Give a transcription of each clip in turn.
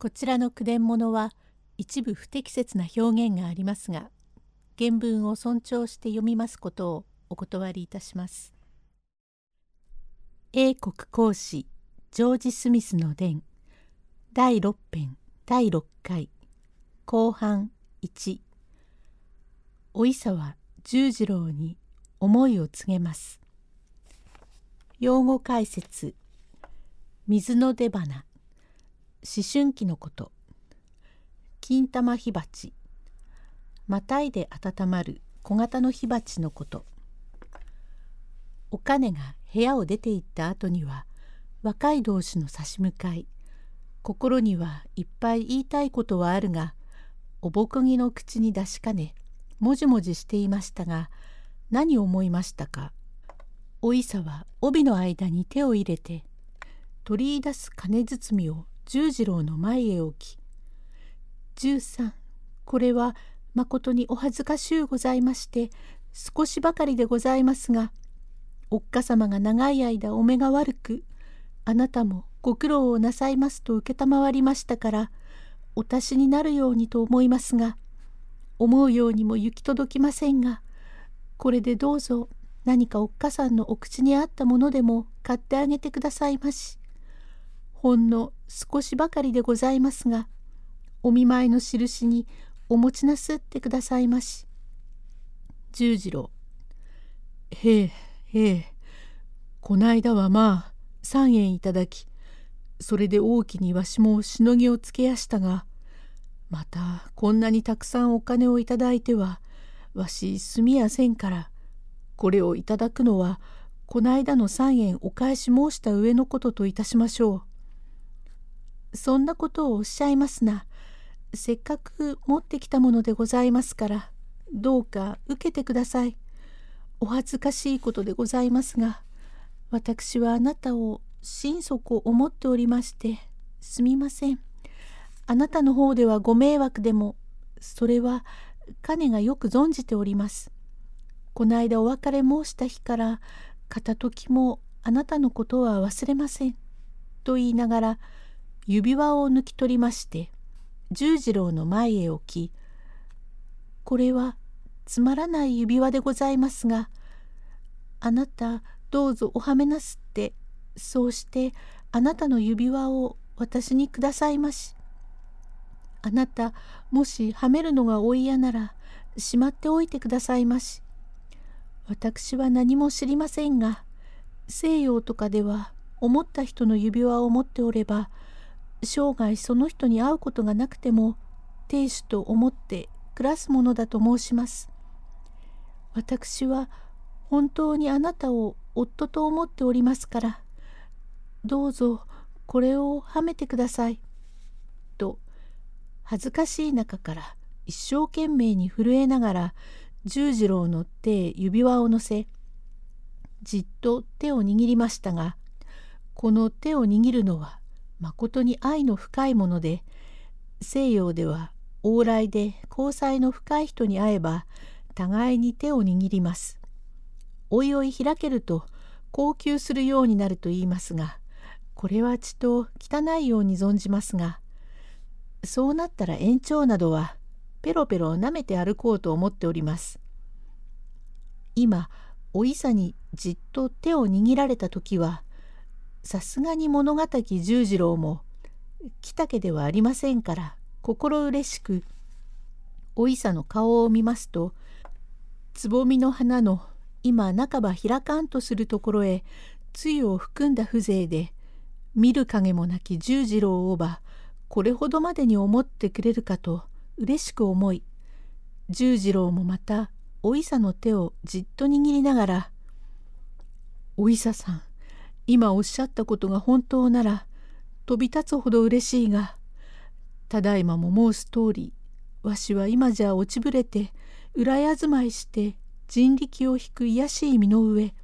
こちらの句伝物は一部不適切な表現がありますが原文を尊重して読みますことをお断りいたします。英国講師ジョージ・スミスの伝第6編第6回後半1お伊佐は十次郎に思いを告げます。用語解説水の出花思春期のこと。金玉火鉢。またいで温まる小型の火鉢のこと。お金が部屋を出て行った後には若い同士の差し向かい。心にはいっぱい言いたいことはあるがおぼこぎの口に出しかねもじもじしていましたが何を思いましたか。おいさは帯の間に手を入れて取り出す金包みを十次郎の前へ置き「十三これはまことにお恥ずかしゅうございまして少しばかりでございますがおっかさまが長い間お目が悪くあなたもご苦労をなさいますと承りましたからお達しになるようにと思いますが思うようにも行き届きませんがこれでどうぞ何かおっかさんのお口に合ったものでも買ってあげてくださいまし。ほんの少しばかりでございますがお見舞いの印にお持ちなすってくださいまし。十次郎へえへえこないだはまあ3円いただきそれで大きにわしもしのぎをつけやしたがまたこんなにたくさんお金をいただいてはわしすみやせんからこれをいただくのはこないだの3円お返し申した上のことといたしましょう。そんなことをおっしゃいますな。せっかく持ってきたものでございますから、どうか受けてください。お恥ずかしいことでございますが、私はあなたを心底思っておりまして、すみません。あなたの方ではご迷惑でも、それは彼がよく存じております。この間お別れ申した日から、片時もあなたのことは忘れません。と言いながら、指輪を抜き取りまして十次郎の前へ置き「これはつまらない指輪でございますがあなたどうぞおはめなすってそうしてあなたの指輪を私にくださいまし。あなたもしはめるのがお嫌ならしまっておいてくださいまし。私は何も知りませんが西洋とかでは思った人の指輪を持っておれば生涯その人に会うことがなくても亭主と思って暮らすものだと申します。私は本当にあなたを夫と思っておりますからどうぞこれをはめてください」と恥ずかしい中から一生懸命に震えながら十次郎の手へ指輪を乗せじっと手を握りましたがこの手を握るのはまことに愛の深いもので西洋では往来で交際の深い人に会えば互いに手を握ります。おいおい開けると高級するようになると言いますがこれはちと汚いように存じますがそうなったら延長などはペロペロ舐めて歩こうと思っております。今おいさにじっと手を握られた時はさすがに物語十次郎も来たけではありませんから心嬉しくおいさの顔を見ますとつぼみの花の今半ば開かんとするところへ露を含んだ風情で見る影もなき十次郎をばこれほどまでに思ってくれるかと嬉しく思い十次郎もまたおいさの手をじっと握りながら「おいささん今おっしゃったことが本当なら飛び立つほど嬉しいがただいまも申す通りわしは今じゃ落ちぶれて裏や住まいして人力を引く卑しい身の上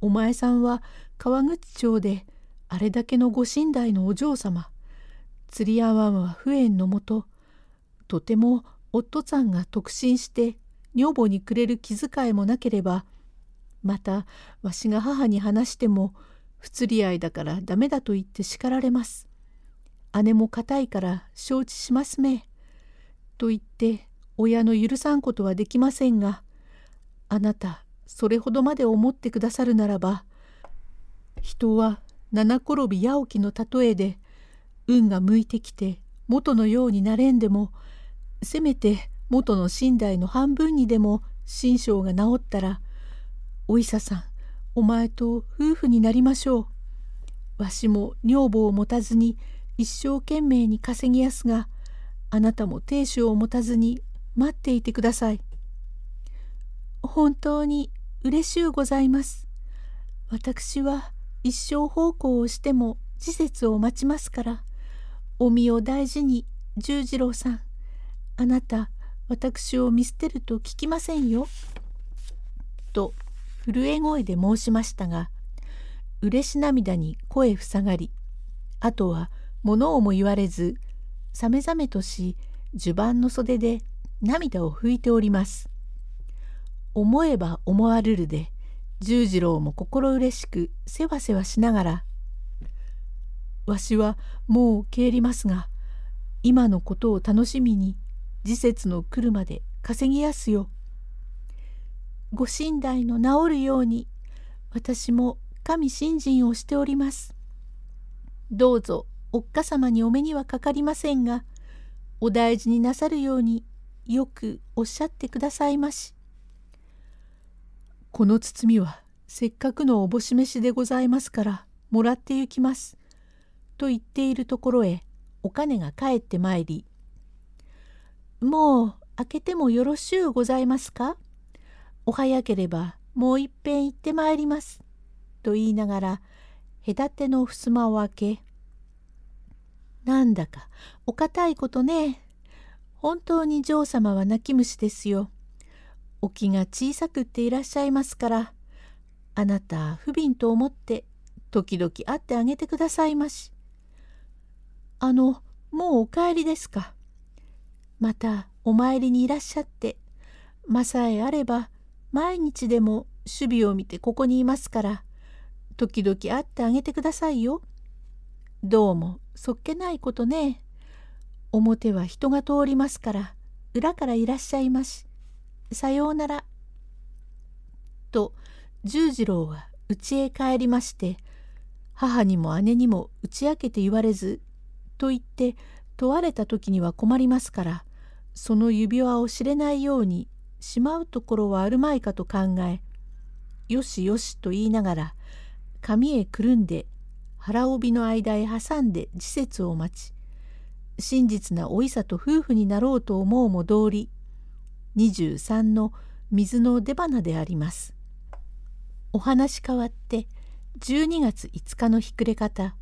お前さんは川口町であれだけのご神代のお嬢様釣り合わんは不縁のもととても夫さんが特進して女房にくれる気遣いもなければまたわしが母に話しても不釣り合いだからダメだと言って叱られます。姉も固いから承知しますめ。と言って親の許さんことはできませんがあなたそれほどまで思ってくださるならば人は七転び八起きの例えで運が向いてきて元のようになれんでもせめて元の寝台の半分にでも心性が治ったらお医者さんお前と夫婦になりましょう。わしも女房を持たずに一生懸命に稼ぎやすがあなたも亭主を持たずに待っていてください。本当に嬉しゅうございます。私は一生奉公をしても時節を待ちますから、お身を大事に十次郎さん、あなた私を見捨てると聞きませんよ。と震え声で申しましたが、嬉し涙に声塞がり、あとは物をも言われず、さめざめとし、襦袢の袖で涙を拭いております。思えば思わるるで十次郎も心嬉しくせわせわしながら「わしはもう帰りますが今のことを楽しみに時節の来るまで稼ぎやすよ。ご身代の治るように私も神信心をしております。どうぞおっかさまにお目にはかかりませんがお大事になさるようによくおっしゃってくださいまし。この包みはせっかくのおぼし飯でございますからもらってゆきます。と言っているところへお金が帰ってまいり「もう開けてもよろしゅうございますか？お早ければもういっぺん行ってまいります」と言いながら隔ての襖を開け「なんだかお堅いことね本当に嬢様は泣き虫ですよ。お気が小さくっていらっしゃいますからあなた不憫と思って時々会ってあげてくださいまし。あのもうお帰りですか。またお参りにいらっしゃってまさえあれば毎日でも守備を見てここにいますから時々会ってあげてくださいよ。どうもそっけないことね。表は人が通りますから裏からいらっしゃいまし。さようなら。と十次郎は家へ帰りまして母にも姉にも打ち明けて言われずと言って問われた時には困りますからその指輪を知れないようにしまうところはあるまいかと考えよしよしと言いながら髪へくるんで腹帯の間へ挟んで時節を待ち真実なおいさと夫婦になろうと思うも通り23の水の出花であります。お話変わって12月5日のひくれ方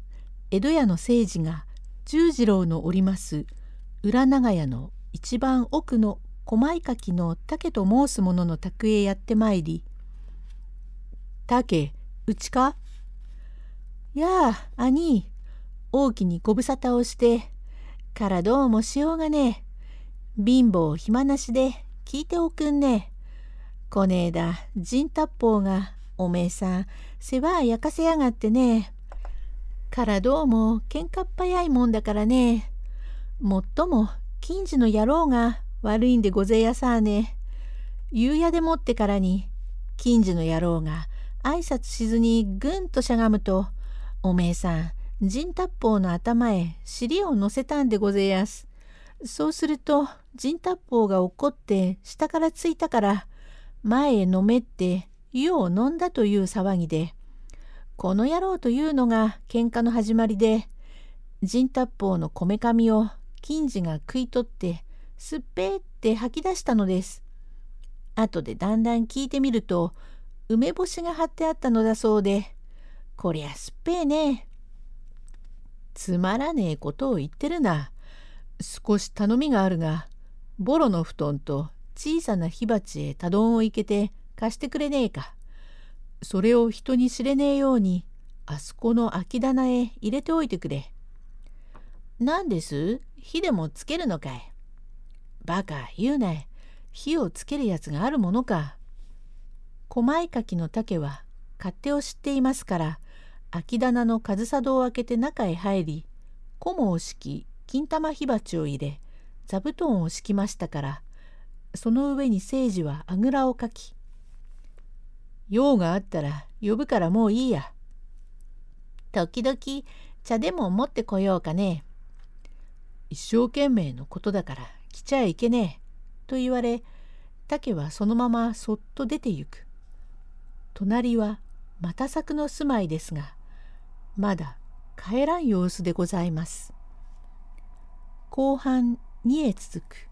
江戸屋の聖治が十次郎のおります裏長屋の一番奥の狛井垣の竹と申す者の宅へやってまいり「竹うちか?」「やあ兄大きにご無沙汰をしてからどうもしようがね貧乏暇なしで聞いておくんね。こねえだ、陣達法が、おめえさん、世話焼かせやがってね。からどうも喧嘩っ早いもんだからね。もっとも、近所の野郎が悪いんでごぜやさあね。夕夜でもってからに、近所の野郎が挨拶しずにぐんとしゃがむと、おめえさん、陣達法の頭へ尻を乗せたんでごぜやす。そうすると陣達法が怒って下からついたから前へ飲めって湯を飲んだという騒ぎでこの野郎というのが喧嘩の始まりで陣達法のこめかみを金次が食い取ってすっぺーって吐き出したのです。後でだんだん聞いてみると梅干しが貼ってあったのだそうでこりゃすっぺーねつまらねえことを言ってるな。少し頼みがあるがボロの布団と小さな火鉢へたどんをいけて貸してくれねえか。それを人に知れねえようにあそこの空き棚へ入れておいてくれ。何です？火でもつけるのかい？バカ言うなよ。火をつけるやつがあるものか。狛井柿の竹は勝手を知っていますから空き棚の上総戸を開けて中へ入り菰を敷き金玉火鉢を入れ座布団を敷きましたからその上に聖司はあぐらをかき「用があったら呼ぶからもういいや」「時々茶でも持ってこようかね」「一生懸命のことだから来ちゃいけねえ」と言われ竹はそのままそっと出て行く。隣は又作の住まいですがまだ帰らん様子でございます。後半2へ続く。